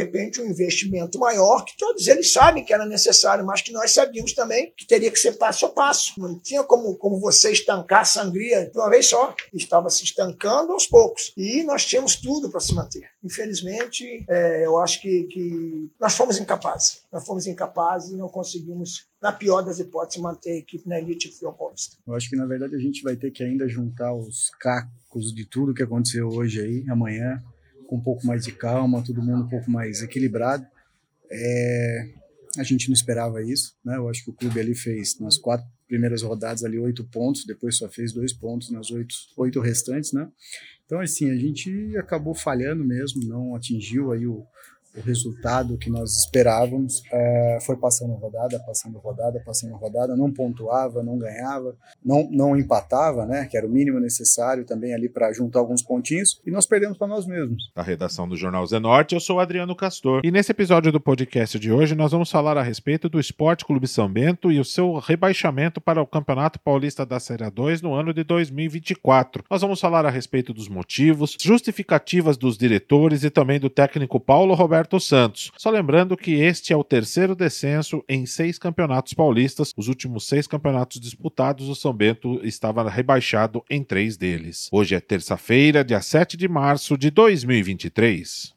repente, um investimento maior que todos eles sabem que era necessário, mas que nós sabíamos também que teria que ser passo a passo. Não tinha como, como você estancar a sangria de uma vez só. Estava se estancando aos poucos. E nós tínhamos tudo para se manter. Infelizmente, é, eu acho que, que nós fomos incapazes. Nós fomos incapazes e não conseguimos, na pior das hipóteses, manter a equipe na elite paulista. Eu acho que, na verdade, a gente vai ter que ainda juntar os cacos de tudo que aconteceu hoje aí, amanhã, com um pouco mais de calma, todo mundo um pouco mais equilibrado. É, a gente não esperava isso, né? Eu acho que o clube ali fez nas quatro primeiras rodadas ali oito pontos, depois só fez dois pontos nas oito, oito restantes, né? Então assim a gente acabou falhando mesmo, não atingiu aí o, o resultado que nós esperávamos. É, foi passando rodada, passando rodada, passando rodada, não pontuava, não ganhava, não, não empatava, né, que era o mínimo necessário também ali para juntar alguns pontinhos, e nós perdemos para nós mesmos. Da redação do Jornal Zenorte, eu sou Adriano Castor, e nesse episódio do podcast de hoje nós vamos falar a respeito do Esporte Clube São Bento e o seu rebaixamento para o Campeonato Paulista da Série 2 no ano de 2024. Nós vamos falar a respeito dos motivos, justificativas dos diretores e também do técnico Paulo Roberto Roberto Santos. Só lembrando que este é o terceiro descenso em seis campeonatos paulistas. Os últimos seis campeonatos disputados, o São Bento estava rebaixado em três deles. Hoje é terça-feira, dia 7 de março de 2023.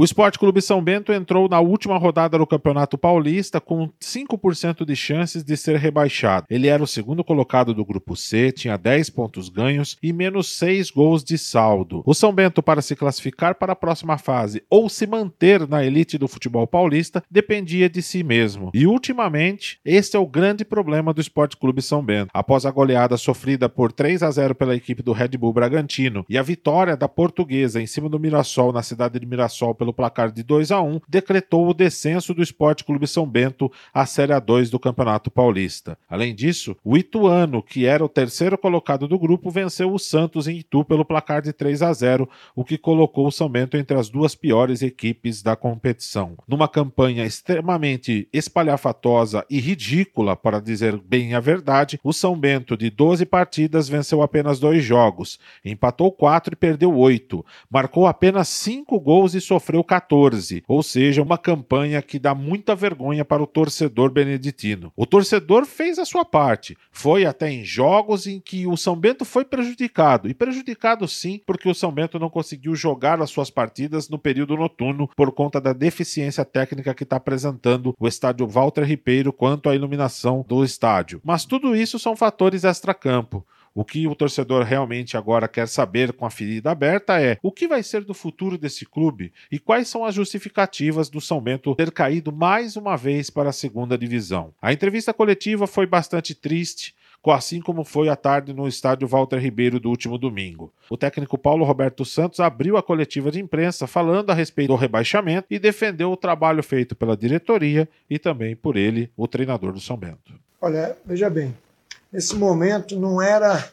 O Esporte Clube São Bento entrou na última rodada do Campeonato Paulista com 5% de chances de ser rebaixado. Ele era o segundo colocado do grupo C, tinha 10 pontos ganhos e menos 6 gols de saldo. O São Bento, para se classificar para a próxima fase ou se manter na elite do futebol paulista, dependia de si mesmo. E ultimamente, este é o grande problema do Esporte Clube São Bento. Após a goleada sofrida por 3 a 0 pela equipe do Red Bull Bragantino e a vitória da Portuguesa em cima do Mirassol na cidade de Mirassol pelo pelo placar de 2 a 1, decretou o descenso do Esporte Clube São Bento à Série A2 do Campeonato Paulista. Além disso, o Ituano, que era o terceiro colocado do grupo, venceu o Santos em Itu pelo placar de 3 a 0, o que colocou o São Bento entre as duas piores equipes da competição. Numa campanha extremamente espalhafatosa e ridícula, para dizer bem a verdade, o São Bento, de 12 partidas, venceu apenas dois jogos, empatou quatro e perdeu oito, marcou apenas cinco gols e sofreu 14, ou seja, uma campanha que dá muita vergonha para o torcedor beneditino. O torcedor fez a sua parte, foi até em jogos em que o São Bento foi prejudicado, e prejudicado sim, porque o São Bento não conseguiu jogar as suas partidas no período noturno por conta da deficiência técnica que está apresentando o estádio Walter Ribeiro quanto à iluminação do estádio. Mas tudo isso são fatores extra-campo. O que o torcedor realmente agora quer saber com a ferida aberta é o que vai ser do futuro desse clube e quais são as justificativas do São Bento ter caído mais uma vez para a segunda divisão. A entrevista coletiva foi bastante triste, assim como foi à tarde no estádio Walter Ribeiro do último domingo. O técnico Paulo Roberto Santos abriu a coletiva de imprensa falando a respeito do rebaixamento e defendeu o trabalho feito pela diretoria e também por ele, o treinador do São Bento. Olha, veja bem, Nesse momento não era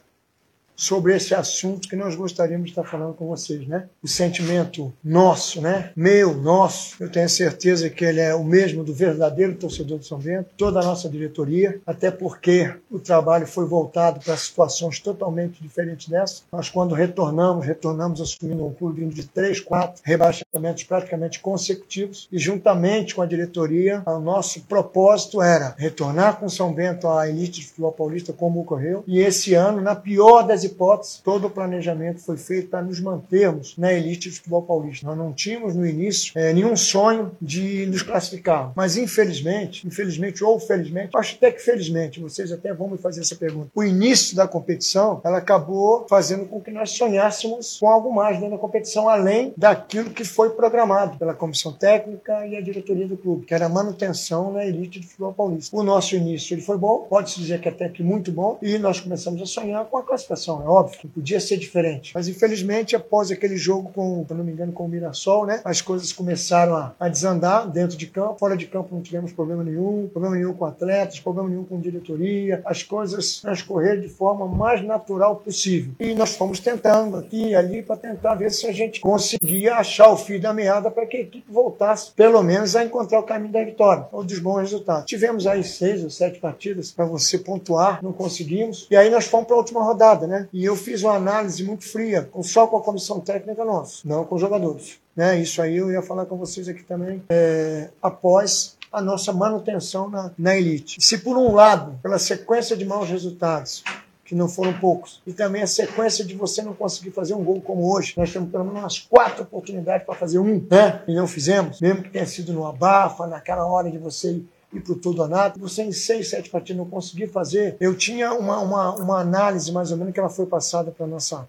sobre esse assunto que nós gostaríamos de estar falando com vocês, né? O sentimento nosso, né? Meu, nosso. Eu tenho certeza que ele é o mesmo do verdadeiro torcedor do São Bento, toda a nossa diretoria, até porque o trabalho foi voltado para situações totalmente diferentes dessa. Nós, quando retornamos, retornamos assumindo um clube de três, quatro rebaixamentos praticamente consecutivos e juntamente com a diretoria, o nosso propósito era retornar com São Bento à elite de futebol paulista como ocorreu e esse ano, na pior das hipóteses, todo o planejamento foi feito para nos mantermos na elite do futebol paulista. Nós não tínhamos no início é, nenhum sonho de nos classificar, mas infelizmente, infelizmente ou felizmente, acho até que felizmente, vocês até vão me fazer essa pergunta. O início da competição, ela acabou fazendo com que nós sonhássemos com algo mais dentro da competição, além daquilo que foi programado pela comissão técnica e a diretoria do clube, que era a manutenção na elite do futebol paulista. O nosso início ele foi bom, pode-se dizer que até que muito bom, e nós começamos a sonhar com a classificação é óbvio que podia ser diferente. Mas infelizmente, após aquele jogo com, se não me engano, com o Mirassol, né? As coisas começaram a, a desandar dentro de campo. Fora de campo não tivemos problema nenhum, problema nenhum com atletas, problema nenhum com diretoria. As coisas transcorreram de forma mais natural possível. E nós fomos tentando aqui e ali para tentar ver se a gente conseguia achar o fio da meada para que a equipe voltasse, pelo menos, a encontrar o caminho da vitória ou dos bons resultados. Tivemos aí seis ou sete partidas para você pontuar, não conseguimos. E aí nós fomos para a última rodada, né? E eu fiz uma análise muito fria, só com a comissão técnica nossa, não com os jogadores. Né? Isso aí eu ia falar com vocês aqui também, é, após a nossa manutenção na, na elite. Se por um lado, pela sequência de maus resultados, que não foram poucos. E também a sequência de você não conseguir fazer um gol como hoje. Nós temos pelo menos umas quatro oportunidades para fazer um, né? E não fizemos, mesmo que tenha sido no abafa, naquela hora de você ir para o tudo ou nada. Você em seis, sete partidas não conseguir fazer. Eu tinha uma, uma, uma análise mais ou menos que ela foi passada para a nossa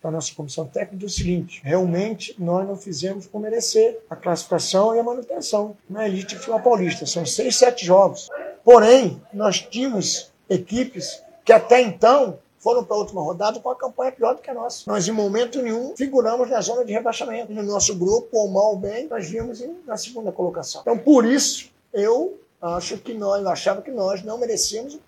para nossa comissão técnica do seguinte: realmente nós não fizemos por merecer a classificação e a manutenção na elite futebol paulista. São seis, sete jogos. Porém, nós tínhamos equipes que até então foram para a última rodada com a campanha pior do que a nossa. Nós, em momento nenhum, figuramos na zona de rebaixamento. No nosso grupo, ou mal ou bem, nós vimos na segunda colocação. Então, por isso, eu acho que nós, achava que nós não merecíamos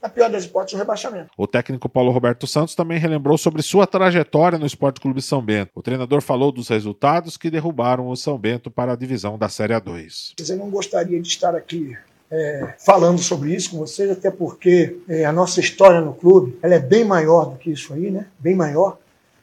a pior das hipóteses, o rebaixamento. O técnico Paulo Roberto Santos também relembrou sobre sua trajetória no Esporte Clube São Bento. O treinador falou dos resultados que derrubaram o São Bento para a divisão da Série A2. Eu não gostaria de estar aqui é, falando sobre isso com vocês, até porque é, a nossa história no clube ela é bem maior do que isso aí, né? Bem maior.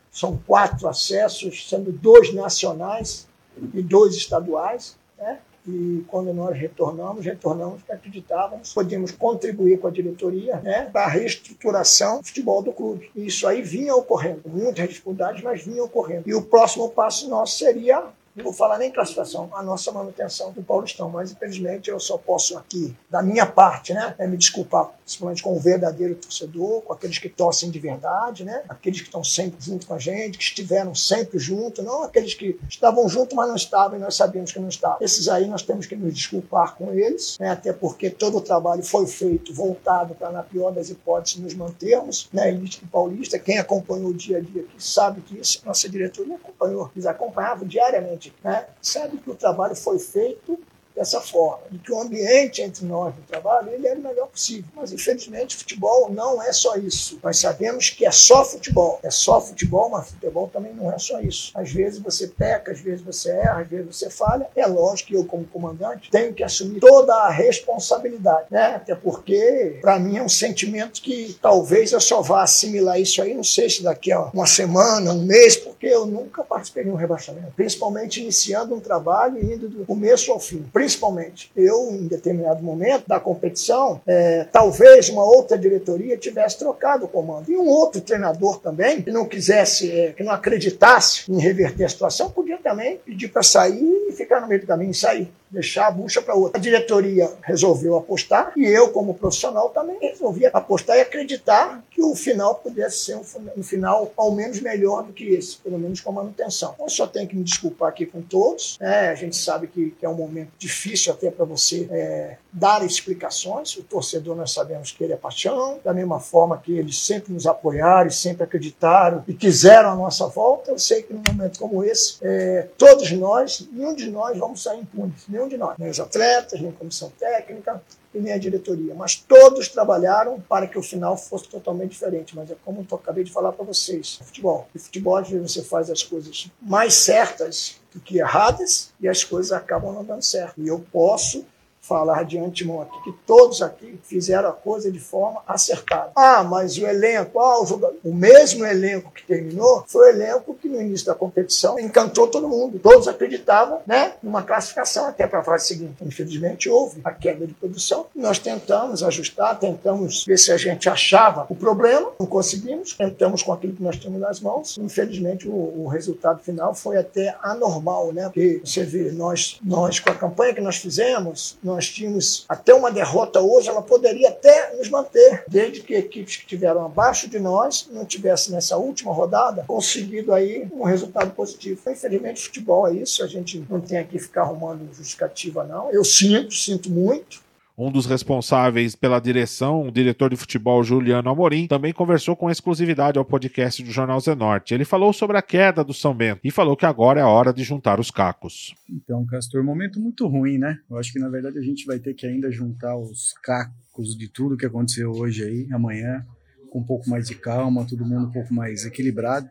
São quatro acessos, sendo dois nacionais e dois estaduais, né? E quando nós retornamos, retornamos porque acreditávamos podíamos contribuir com a diretoria né, para a reestruturação do futebol do clube. E isso aí vinha ocorrendo, muitas dificuldades, mas vinha ocorrendo. E o próximo passo nosso seria não vou falar nem classificação, a nossa manutenção do Paulistão. Mas, infelizmente, eu só posso aqui, da minha parte, né, é me desculpar, principalmente com o verdadeiro torcedor, com aqueles que torcem de verdade, né, aqueles que estão sempre junto com a gente, que estiveram sempre junto, não aqueles que estavam junto, mas não estavam e nós sabíamos que não estavam. Esses aí nós temos que nos desculpar com eles, né, até porque todo o trabalho foi feito voltado para, na pior das hipóteses, nos mantermos na né, elite do Paulista. Quem acompanhou o dia a dia aqui sabe que isso, nossa diretoria acompanhou, eles acompanhavam diariamente né, sabe que o trabalho foi feito dessa forma, e que o ambiente entre nós no trabalho ele é o melhor possível. Mas infelizmente futebol não é só isso. Nós sabemos que é só futebol, é só futebol, mas futebol também não é só isso. Às vezes você peca, às vezes você erra, às vezes você falha. É lógico que eu como comandante tenho que assumir toda a responsabilidade, né? Até porque para mim é um sentimento que talvez eu só vá assimilar isso aí, não sei se daqui a uma semana, um mês, porque eu nunca participei de um rebaixamento, principalmente iniciando um trabalho e indo do começo ao fim principalmente. Eu, em determinado momento da competição, é, talvez uma outra diretoria tivesse trocado o comando. E um outro treinador também, que não quisesse, é, que não acreditasse em reverter a situação, podia também pedir para sair e ficar no meio do caminho e sair deixar a bucha para outra. A diretoria resolveu apostar e eu, como profissional, também resolvi apostar e acreditar que o final pudesse ser um, final ao menos melhor do que esse, pelo menos com manutenção. Então, só tenho que me desculpar aqui com todos. É, a gente sabe que, que, é um momento difícil até para você é, dar explicações. O torcedor, nós sabemos que ele é paixão, da mesma forma que eles sempre nos apoiaram, sempre acreditaram e quiseram a nossa volta. Eu sei que num momento como esse, é, todos nós, nenhum de nós vamos sair impunes. Nenhum nenhum de nós, nem os atletas, nem a comissão técnica e nem a diretoria, mas todos trabalharam para que o final fosse totalmente diferente. Mas é como eu acabei de falar para vocês: futebol. E futebol, às vezes, você faz as coisas mais certas do que erradas e as coisas acabam não dando certo. E eu posso falar de aqui que todos aqui fizeram a coisa de forma acertada. Ah, mas o elenco, ah, o, jogador, o mesmo elenco que terminou foi o elenco que no início da competição encantou todo mundo. Todos acreditavam né, numa classificação até para a fase seguinte. Infelizmente houve a queda de produção. Nós tentamos ajustar, tentamos ver se a gente achava o problema, não conseguimos, tentamos com aquilo que nós temos nas mãos. Infelizmente o, o resultado final foi até anormal, né? Porque você vê, nós, nós com a campanha que nós fizemos, nós nós tínhamos até uma derrota hoje, ela poderia até nos manter, desde que equipes que estiveram abaixo de nós não tivessem nessa última rodada conseguido aí um resultado positivo. Infelizmente, futebol é isso, a gente não tem aqui ficar arrumando justificativa, não. Eu sinto, sinto muito, um dos responsáveis pela direção, o diretor de futebol Juliano Amorim, também conversou com exclusividade ao podcast do Jornal Zenorte. Ele falou sobre a queda do São Bento e falou que agora é a hora de juntar os cacos. Então, Castor, momento muito ruim, né? Eu acho que na verdade a gente vai ter que ainda juntar os cacos de tudo que aconteceu hoje aí, amanhã, com um pouco mais de calma, todo mundo um pouco mais equilibrado.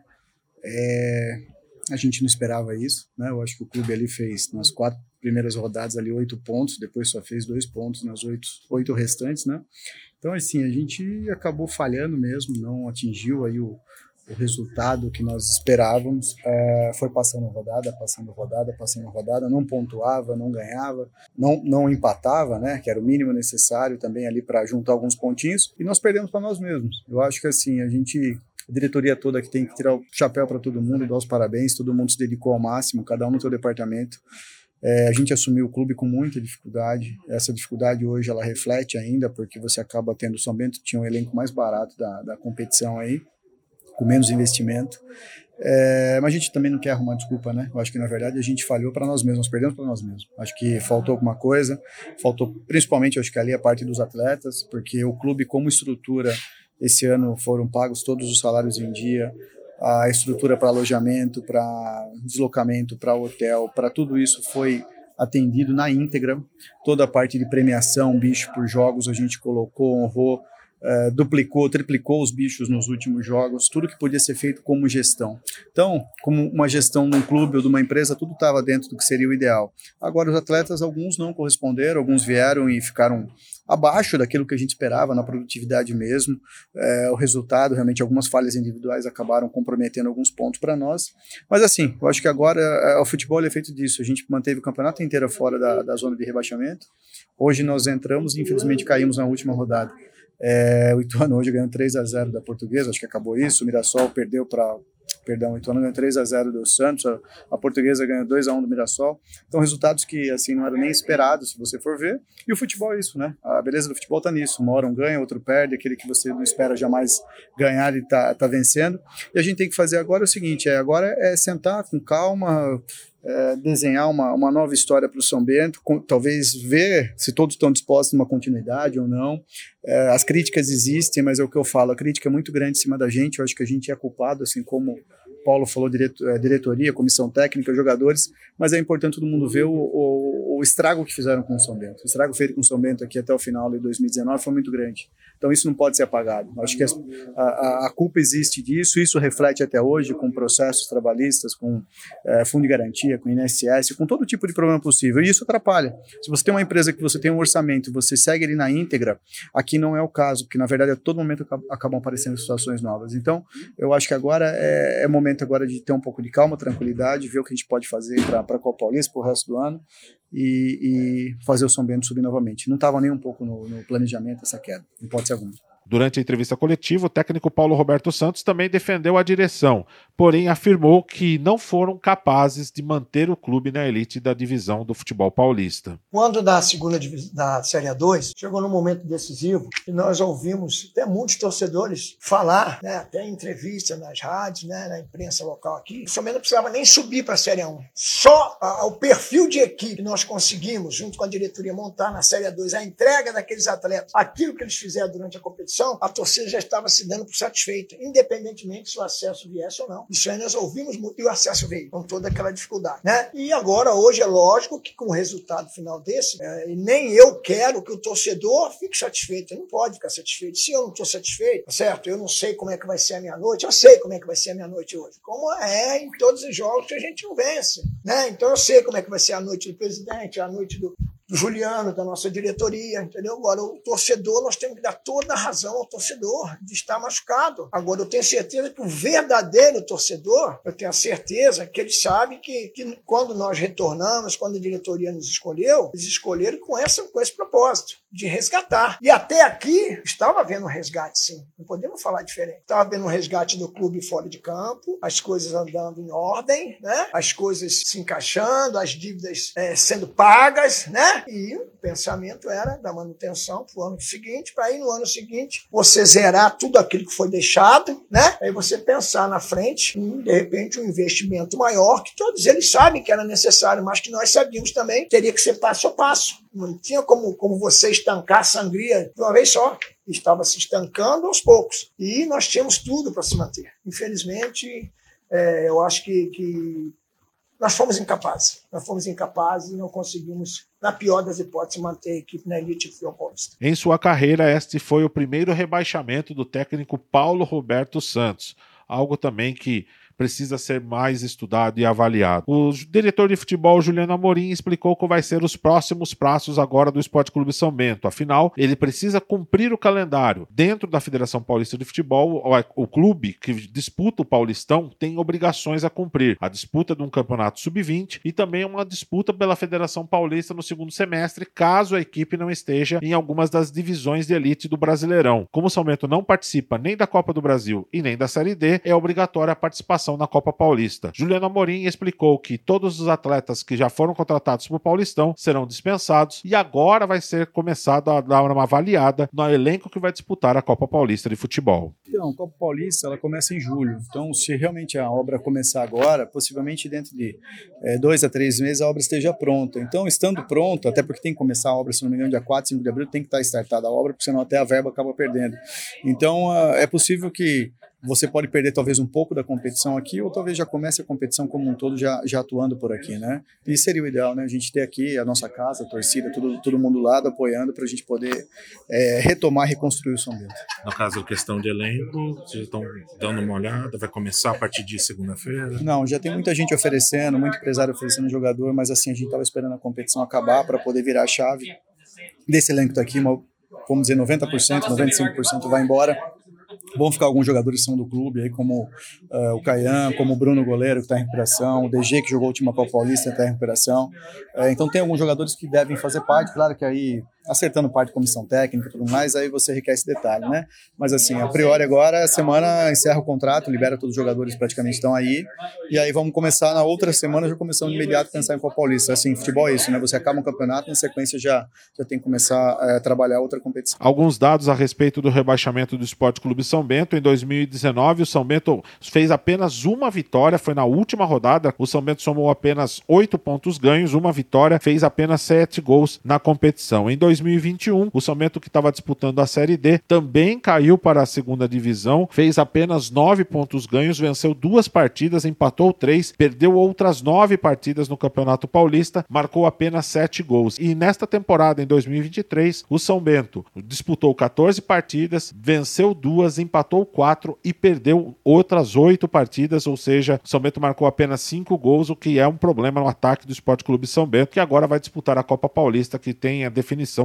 É, a gente não esperava isso, né? Eu acho que o clube ali fez nas quatro primeiras rodadas ali oito pontos, depois só fez dois pontos nas oito, oito restantes, né? Então assim a gente acabou falhando mesmo, não atingiu aí o, o resultado que nós esperávamos. É, foi passando rodada, passando rodada, passando rodada, não pontuava, não ganhava, não, não empatava, né? Que era o mínimo necessário também ali para juntar alguns pontinhos. E nós perdemos para nós mesmos. Eu acho que assim a gente a diretoria toda que tem que tirar o chapéu para todo mundo, dar os parabéns, todo mundo se dedicou ao máximo, cada um no seu departamento. É, a gente assumiu o clube com muita dificuldade. Essa dificuldade hoje ela reflete ainda, porque você acaba tendo Bento, tinha um elenco mais barato da, da competição aí com menos investimento. É, mas a gente também não quer arrumar desculpa, né? Eu acho que na verdade a gente falhou para nós mesmos, nós perdemos para nós mesmos. Acho que faltou alguma coisa, faltou principalmente, acho que ali a parte dos atletas, porque o clube como estrutura esse ano foram pagos todos os salários em dia, a estrutura para alojamento, para deslocamento, para hotel, para tudo isso foi atendido na íntegra. Toda a parte de premiação, bicho por jogos, a gente colocou, honrou uh, duplicou, triplicou os bichos nos últimos jogos, tudo que podia ser feito como gestão. Então, como uma gestão de um clube ou de uma empresa, tudo estava dentro do que seria o ideal. Agora, os atletas, alguns não corresponderam, alguns vieram e ficaram abaixo daquilo que a gente esperava na produtividade mesmo. É, o resultado, realmente, algumas falhas individuais acabaram comprometendo alguns pontos para nós. Mas assim, eu acho que agora é, o futebol é feito disso. A gente manteve o campeonato inteiro fora da, da zona de rebaixamento. Hoje nós entramos e infelizmente caímos na última rodada. É, o Ituano hoje ganhou 3 a 0 da Portuguesa, acho que acabou isso. O Mirassol perdeu para perdão, o Ituano ganhou 3 a 0 do Santos, a, a Portuguesa ganhou 2 a 1 do Mirassol. Então resultados que assim não eram nem esperados, se você for ver. E o futebol é isso, né? A beleza do futebol tá nisso. Uma hora um ganha, outro perde, aquele que você não espera jamais ganhar e tá, tá vencendo. E a gente tem que fazer agora o seguinte, é agora é sentar com calma, é, desenhar uma, uma nova história para o São Bento, com, talvez ver se todos estão dispostos a uma continuidade ou não. É, as críticas existem, mas é o que eu falo, a crítica é muito grande em cima da gente, eu acho que a gente é culpado, assim como Paulo falou, direto, é, diretoria, comissão técnica, jogadores, mas é importante todo mundo ver o, o, estrago que fizeram com o São Bento. O estrago feito com o São Bento aqui até o final de 2019 foi muito grande. Então isso não pode ser apagado. Acho que a, a, a culpa existe disso, isso reflete até hoje com processos trabalhistas, com é, fundo de garantia, com INSS, com todo tipo de problema possível. E isso atrapalha. Se você tem uma empresa que você tem um orçamento, você segue ele na íntegra, aqui não é o caso, porque na verdade a todo momento acabam aparecendo situações novas. Então eu acho que agora é, é momento agora de ter um pouco de calma, tranquilidade, ver o que a gente pode fazer para a Copa Paulista, para o resto do ano e, e, fazer o São Bento subir novamente. Não estava nem um pouco no, no planejamento essa queda, ser alguma. Durante a entrevista coletiva, o técnico Paulo Roberto Santos também defendeu a direção, porém afirmou que não foram capazes de manter o clube na elite da divisão do futebol paulista. Quando da segunda da Série A2, chegou num momento decisivo e nós ouvimos até muitos torcedores falar, né, até em entrevista nas rádios, né, na imprensa local aqui, o São não precisava nem subir para a Série A1. Só o perfil de equipe que nós conseguimos, junto com a diretoria, montar na Série A2, a entrega daqueles atletas, aquilo que eles fizeram durante a competição, a torcida já estava se dando por satisfeita, independentemente se o acesso viesse ou não. Isso aí nós ouvimos muito e o acesso veio, com toda aquela dificuldade. Né? E agora, hoje, é lógico que com o resultado final desse, é, nem eu quero que o torcedor fique satisfeito. Ele não pode ficar satisfeito. Se eu não estou satisfeito, certo? Eu não sei como é que vai ser a minha noite, eu sei como é que vai ser a minha noite hoje. Como é em todos os jogos que a gente não vence. Né? Então eu sei como é que vai ser a noite do presidente, a noite do, do Juliano, da nossa diretoria, entendeu? Agora, o torcedor, nós temos que dar toda a razão ao torcedor de estar machucado. Agora, eu tenho certeza que o verdadeiro torcedor, eu tenho a certeza que ele sabe que, que quando nós retornamos, quando a diretoria nos escolheu, eles escolheram com, essa, com esse propósito, de resgatar. E até aqui, estava havendo um resgate, sim. Não podemos falar diferente. Estava havendo um resgate do clube fora de campo, as coisas andando em ordem, né? as coisas se encaixando, as dívidas é, sendo pagas, né? E o pensamento era da manutenção para o ano seguinte, para aí no ano seguinte você zerar tudo aquilo que foi deixado, né? Aí você pensar na frente, em, de repente, um investimento maior, que todos eles sabem que era necessário, mas que nós sabíamos também teria que ser passo a passo. Não tinha como, como você estancar a sangria de uma vez só estava se estancando aos poucos. E nós tínhamos tudo para se manter. Infelizmente, é, eu acho que, que nós fomos incapazes. Nós fomos incapazes e não conseguimos, na pior das hipóteses, manter a equipe na elite futebol paulista. Em sua carreira, este foi o primeiro rebaixamento do técnico Paulo Roberto Santos, algo também que precisa ser mais estudado e avaliado. O diretor de futebol, Juliano Amorim, explicou qual vai ser os próximos passos agora do Esporte Clube São Bento. Afinal, ele precisa cumprir o calendário. Dentro da Federação Paulista de Futebol, o clube que disputa o Paulistão tem obrigações a cumprir. A disputa de um campeonato sub-20 e também uma disputa pela Federação Paulista no segundo semestre, caso a equipe não esteja em algumas das divisões de elite do Brasileirão. Como o São Bento não participa nem da Copa do Brasil e nem da Série D, é obrigatória a participação na Copa Paulista. Juliano Amorim explicou que todos os atletas que já foram contratados para o Paulistão serão dispensados e agora vai ser começado a dar uma avaliada no elenco que vai disputar a Copa Paulista de futebol. Então, a Copa Paulista ela começa em julho. Então, se realmente a obra começar agora, possivelmente dentro de é, dois a três meses a obra esteja pronta. Então, estando pronta, até porque tem que começar a obra, se não me engano, dia 4, 5 de abril, tem que estar startada a obra, porque senão até a verba acaba perdendo. Então, é possível que você pode perder talvez um pouco da competição aqui, ou talvez já comece a competição como um todo já, já atuando por aqui, né? E seria o ideal, né? A gente ter aqui a nossa casa, a torcida, todo, todo mundo lado apoiando para a gente poder é, retomar, reconstruir o São Bento. No caso, questão de elenco, vocês estão dando uma olhada, vai começar a partir de segunda-feira? Não, já tem muita gente oferecendo, muito empresário oferecendo jogador, mas assim, a gente estava esperando a competição acabar para poder virar a chave desse elenco tá aqui, uma, vamos dizer 90%, 95% vai embora Vão ficar alguns jogadores que são do clube, aí, como uh, o Caian, como o Bruno Goleiro, que está em recuperação, o DG, que jogou a última Copa Paulista, está em recuperação. Uh, então, tem alguns jogadores que devem fazer parte. Claro que aí acertando parte de comissão técnica e tudo mais, aí você requer esse detalhe, né? Mas assim, a priori agora, a semana encerra o contrato, libera todos os jogadores praticamente estão aí, e aí vamos começar na outra semana, já começamos de imediato a pensar em Copa Paulista. Assim, futebol é isso, né? Você acaba um campeonato, na sequência já, já tem que começar a trabalhar outra competição. Alguns dados a respeito do rebaixamento do Esporte Clube São Bento. Em 2019, o São Bento fez apenas uma vitória, foi na última rodada, o São Bento somou apenas oito pontos ganhos, uma vitória, fez apenas sete gols na competição. Em 2021, o São Bento que estava disputando a Série D também caiu para a segunda divisão, fez apenas nove pontos ganhos, venceu duas partidas, empatou três, perdeu outras nove partidas no Campeonato Paulista, marcou apenas sete gols. E nesta temporada, em 2023, o São Bento disputou 14 partidas, venceu duas, empatou quatro e perdeu outras oito partidas, ou seja, o São Bento marcou apenas cinco gols, o que é um problema no ataque do Esporte Clube São Bento, que agora vai disputar a Copa Paulista, que tem a definição